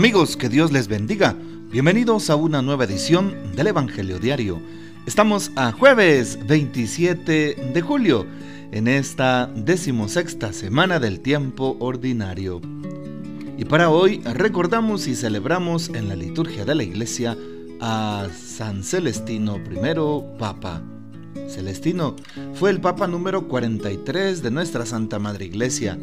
Amigos, que Dios les bendiga. Bienvenidos a una nueva edición del Evangelio Diario. Estamos a jueves 27 de julio, en esta decimosexta semana del tiempo ordinario. Y para hoy recordamos y celebramos en la liturgia de la iglesia a San Celestino I, Papa. Celestino fue el Papa número 43 de nuestra Santa Madre Iglesia.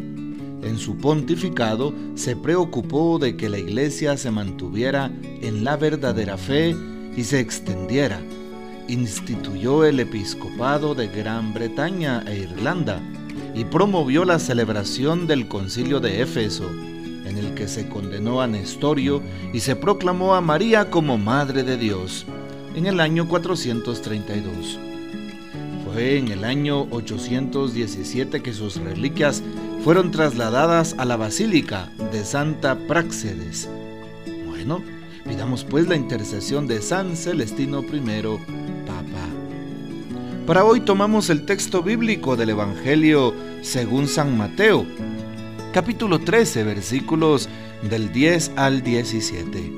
En su pontificado se preocupó de que la Iglesia se mantuviera en la verdadera fe y se extendiera. Instituyó el episcopado de Gran Bretaña e Irlanda y promovió la celebración del concilio de Éfeso, en el que se condenó a Nestorio y se proclamó a María como Madre de Dios, en el año 432 en el año 817 que sus reliquias fueron trasladadas a la Basílica de Santa Práxedes. Bueno, pidamos pues la intercesión de San Celestino I, Papa. Para hoy tomamos el texto bíblico del Evangelio según San Mateo, capítulo 13, versículos del 10 al 17.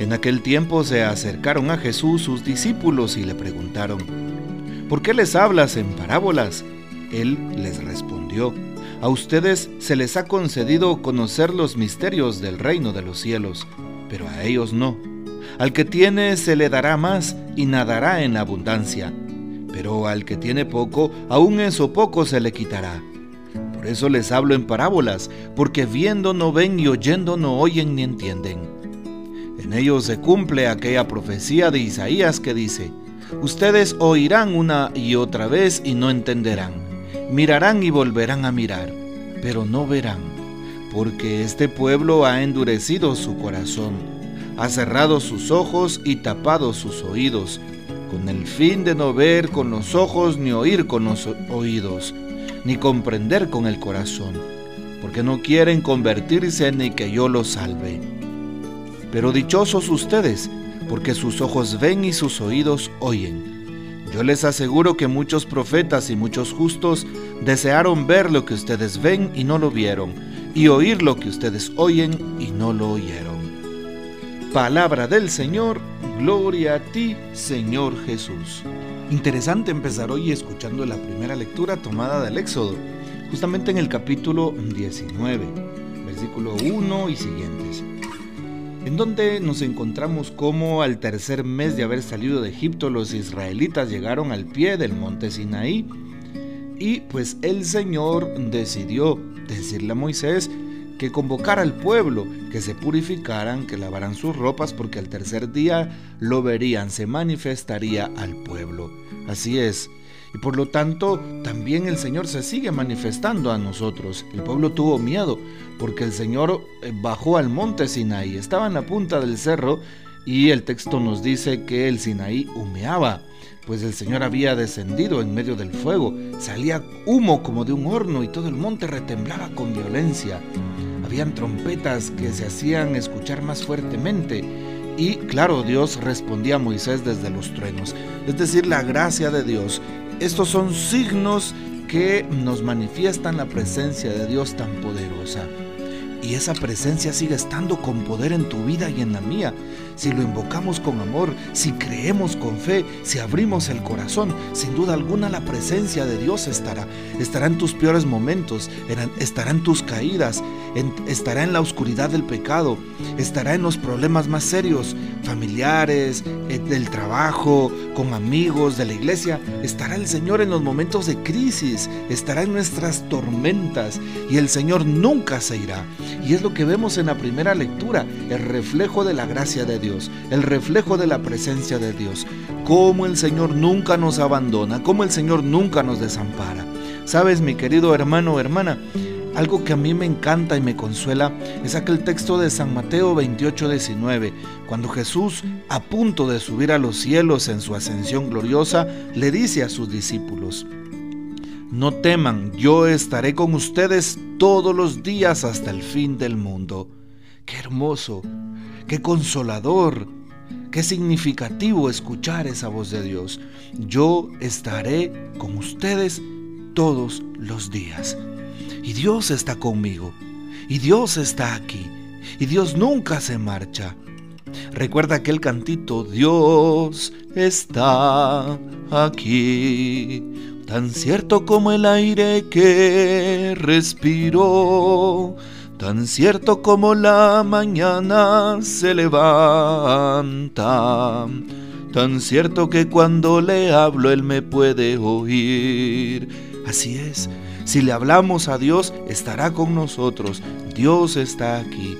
En aquel tiempo se acercaron a Jesús sus discípulos y le preguntaron, ¿por qué les hablas en parábolas? Él les respondió, a ustedes se les ha concedido conocer los misterios del reino de los cielos, pero a ellos no. Al que tiene se le dará más y nadará en abundancia, pero al que tiene poco, aún eso poco se le quitará. Por eso les hablo en parábolas, porque viendo no ven y oyendo no oyen ni entienden. En ellos se cumple aquella profecía de Isaías que dice, Ustedes oirán una y otra vez y no entenderán. Mirarán y volverán a mirar, pero no verán, porque este pueblo ha endurecido su corazón, ha cerrado sus ojos y tapado sus oídos, con el fin de no ver con los ojos ni oír con los oídos, ni comprender con el corazón, porque no quieren convertirse ni que yo los salve. Pero dichosos ustedes, porque sus ojos ven y sus oídos oyen. Yo les aseguro que muchos profetas y muchos justos desearon ver lo que ustedes ven y no lo vieron, y oír lo que ustedes oyen y no lo oyeron. Palabra del Señor, gloria a ti, Señor Jesús. Interesante empezar hoy escuchando la primera lectura tomada del Éxodo, justamente en el capítulo 19, versículo 1 y siguientes en donde nos encontramos como al tercer mes de haber salido de Egipto los israelitas llegaron al pie del monte Sinaí y pues el Señor decidió decirle a Moisés que convocara al pueblo, que se purificaran, que lavaran sus ropas, porque al tercer día lo verían, se manifestaría al pueblo. Así es, y por lo tanto también el Señor se sigue manifestando a nosotros. El pueblo tuvo miedo porque el Señor eh, bajó al monte Sinaí, estaba en la punta del cerro y el texto nos dice que el Sinaí humeaba, pues el Señor había descendido en medio del fuego, salía humo como de un horno y todo el monte retemblaba con violencia. Habían trompetas que se hacían escuchar más fuertemente y claro, Dios respondía a Moisés desde los truenos, es decir, la gracia de Dios estos son signos que nos manifiestan la presencia de Dios tan poderosa. Y esa presencia sigue estando con poder en tu vida y en la mía. Si lo invocamos con amor, si creemos con fe, si abrimos el corazón, sin duda alguna la presencia de Dios estará. Estará en tus peores momentos, estará en tus caídas, estará en la oscuridad del pecado, estará en los problemas más serios, familiares, eh, del trabajo, con amigos, de la iglesia. Estará el Señor en los momentos de crisis, estará en nuestras tormentas y el Señor nunca se irá. Y es lo que vemos en la primera lectura, el reflejo de la gracia de Dios, el reflejo de la presencia de Dios. Cómo el Señor nunca nos abandona, cómo el Señor nunca nos desampara. Sabes, mi querido hermano o hermana, algo que a mí me encanta y me consuela es aquel texto de San Mateo 28, 19, cuando Jesús, a punto de subir a los cielos en su ascensión gloriosa, le dice a sus discípulos, No teman, yo estaré con ustedes todos los días hasta el fin del mundo. Qué hermoso, qué consolador, qué significativo escuchar esa voz de Dios. Yo estaré con ustedes todos los días. Y Dios está conmigo. Y Dios está aquí. y Dios nunca se marcha. Recuerda aquel cantito, Dios está aquí, tan cierto como el aire que respiro, tan cierto como la mañana se levanta, tan cierto que cuando le hablo él me puede oír. Así es, si le hablamos a Dios, estará con nosotros. Dios está aquí.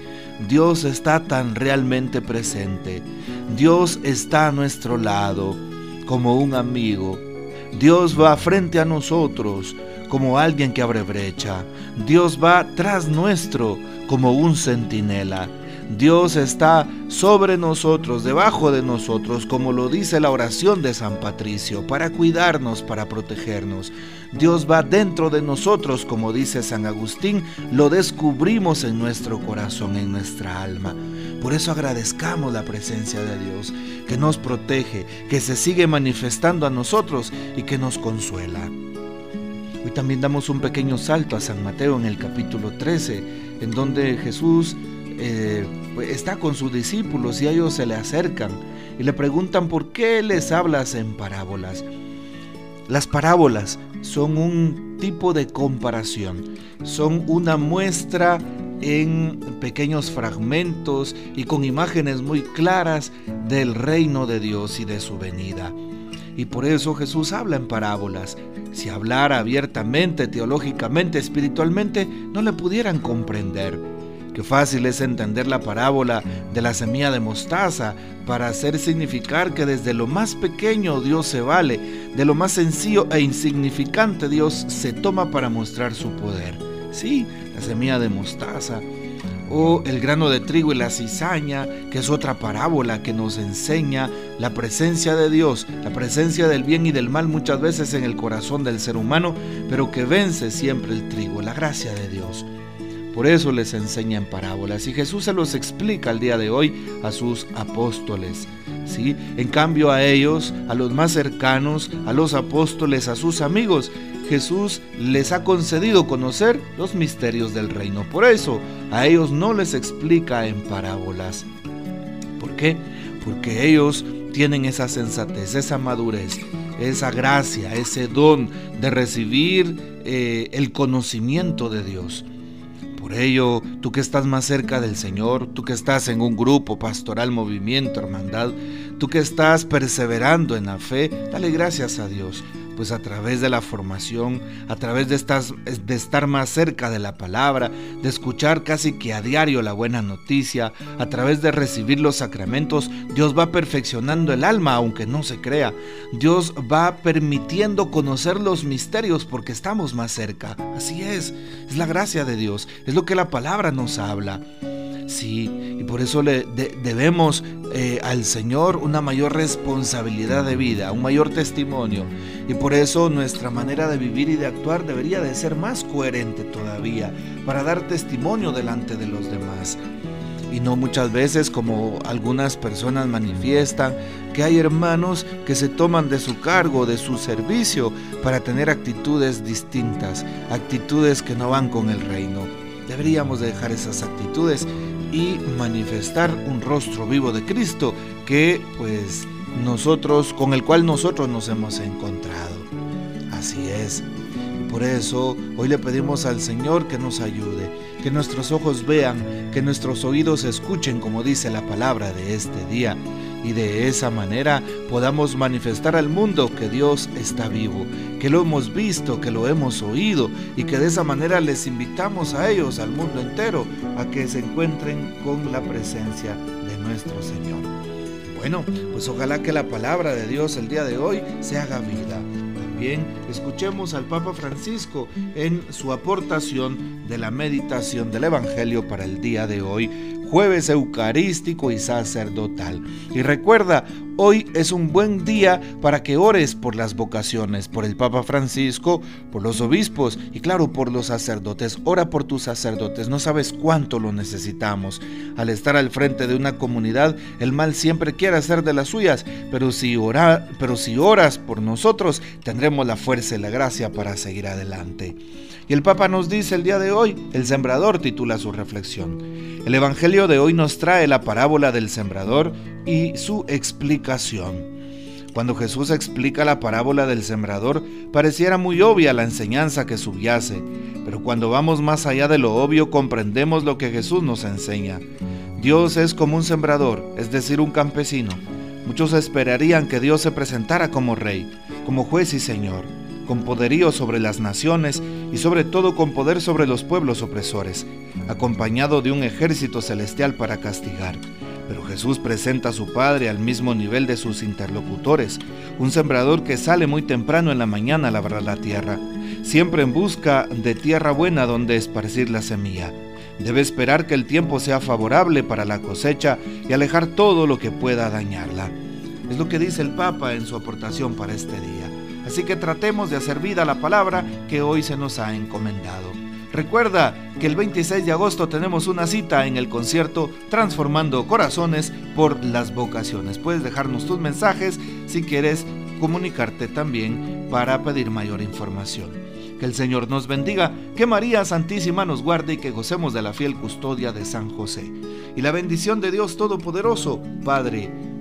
Dios está tan realmente presente. Dios está a nuestro lado como un amigo. Dios va frente a nosotros como alguien que abre brecha. Dios va tras nuestro como un centinela. Dios está sobre nosotros, debajo de nosotros, como lo dice la oración de San Patricio, para cuidarnos, para protegernos. Dios va dentro de nosotros, como dice San Agustín, lo descubrimos en nuestro corazón, en nuestra alma. Por eso agradezcamos la presencia de Dios, que nos protege, que se sigue manifestando a nosotros y que nos consuela. Hoy también damos un pequeño salto a San Mateo en el capítulo 13, en donde Jesús eh, pues, está con sus discípulos y ellos se le acercan y le preguntan por qué les hablas en parábolas. Las parábolas son un tipo de comparación, son una muestra en pequeños fragmentos y con imágenes muy claras del reino de Dios y de su venida. Y por eso Jesús habla en parábolas. Si hablara abiertamente, teológicamente, espiritualmente, no le pudieran comprender. Qué fácil es entender la parábola de la semilla de mostaza para hacer significar que desde lo más pequeño Dios se vale, de lo más sencillo e insignificante Dios se toma para mostrar su poder. Sí, la semilla de mostaza o el grano de trigo y la cizaña, que es otra parábola que nos enseña la presencia de Dios, la presencia del bien y del mal muchas veces en el corazón del ser humano, pero que vence siempre el trigo, la gracia de Dios. Por eso les enseña en parábolas y Jesús se los explica al día de hoy a sus apóstoles. En cambio a ellos, a los más cercanos, a los apóstoles, a sus amigos, Jesús les ha concedido conocer los misterios del reino. Por eso a ellos no les explica en parábolas. ¿Por qué? Porque ellos tienen esa sensatez, esa madurez, esa gracia, ese don de recibir eh, el conocimiento de Dios. Por ello, tú que estás más cerca del Señor, tú que estás en un grupo pastoral, movimiento, hermandad, tú que estás perseverando en la fe, dale gracias a Dios pues a través de la formación, a través de, estar más cerca de la palabra, de escuchar casi que a diario la buena noticia, a través de recibir los sacramentos, Dios va perfeccionando el alma, aunque no se crea. Dios va permitiendo conocer los misterios porque estamos más cerca. Así es, es la gracia de Dios, es lo que la palabra nos habla. Sí, y por eso le debemos eh, al Señor una mayor responsabilidad de vida, un mayor testimonio. Y por eso nuestra manera de vivir y de actuar debería de ser más coherente todavía, para dar testimonio delante de los demás. Y no muchas veces como algunas personas manifiestan que hay hermanos que se toman de su cargo, de su servicio, para tener actitudes distintas, actitudes que no van con el reino. Deberíamos dejar esas actitudes y manifestar un rostro vivo de Cristo que pues nosotros con el cual nosotros nos hemos encontrado. Así es. Por eso hoy le pedimos al Señor que nos ayude, que nuestros ojos vean, que nuestros oídos escuchen como dice la palabra de este día y de esa manera podamos manifestar al mundo que Dios está vivo, que lo hemos visto, que lo hemos oído y que de esa manera les invitamos a ellos, al mundo entero, a que se encuentren con la presencia de nuestro Señor. Bueno, pues ojalá que la palabra de Dios el día de hoy se haga vida. También escuchemos al Papa Francisco en su aportación de la meditación del Evangelio para el día de hoy jueves eucarístico y sacerdotal. Y recuerda, hoy es un buen día para que ores por las vocaciones, por el Papa Francisco, por los obispos y claro, por los sacerdotes. Ora por tus sacerdotes, no sabes cuánto lo necesitamos. Al estar al frente de una comunidad, el mal siempre quiere hacer de las suyas, pero si, ora, pero si oras por nosotros, tendremos la fuerza la gracia para seguir adelante. Y el Papa nos dice el día de hoy, el sembrador titula su reflexión. El Evangelio de hoy nos trae la parábola del sembrador y su explicación. Cuando Jesús explica la parábola del sembrador, pareciera muy obvia la enseñanza que subyace, pero cuando vamos más allá de lo obvio comprendemos lo que Jesús nos enseña. Dios es como un sembrador, es decir, un campesino. Muchos esperarían que Dios se presentara como rey, como juez y señor, con poderío sobre las naciones y sobre todo con poder sobre los pueblos opresores, acompañado de un ejército celestial para castigar. Pero Jesús presenta a su Padre al mismo nivel de sus interlocutores, un sembrador que sale muy temprano en la mañana a labrar la tierra, siempre en busca de tierra buena donde esparcir la semilla. Debe esperar que el tiempo sea favorable para la cosecha y alejar todo lo que pueda dañarla. Es lo que dice el Papa en su aportación para este día. Así que tratemos de hacer vida a la palabra que hoy se nos ha encomendado. Recuerda que el 26 de agosto tenemos una cita en el concierto Transformando Corazones por las Vocaciones. Puedes dejarnos tus mensajes si quieres comunicarte también para pedir mayor información. Que el Señor nos bendiga, que María Santísima nos guarde y que gocemos de la fiel custodia de San José. Y la bendición de Dios Todopoderoso, Padre,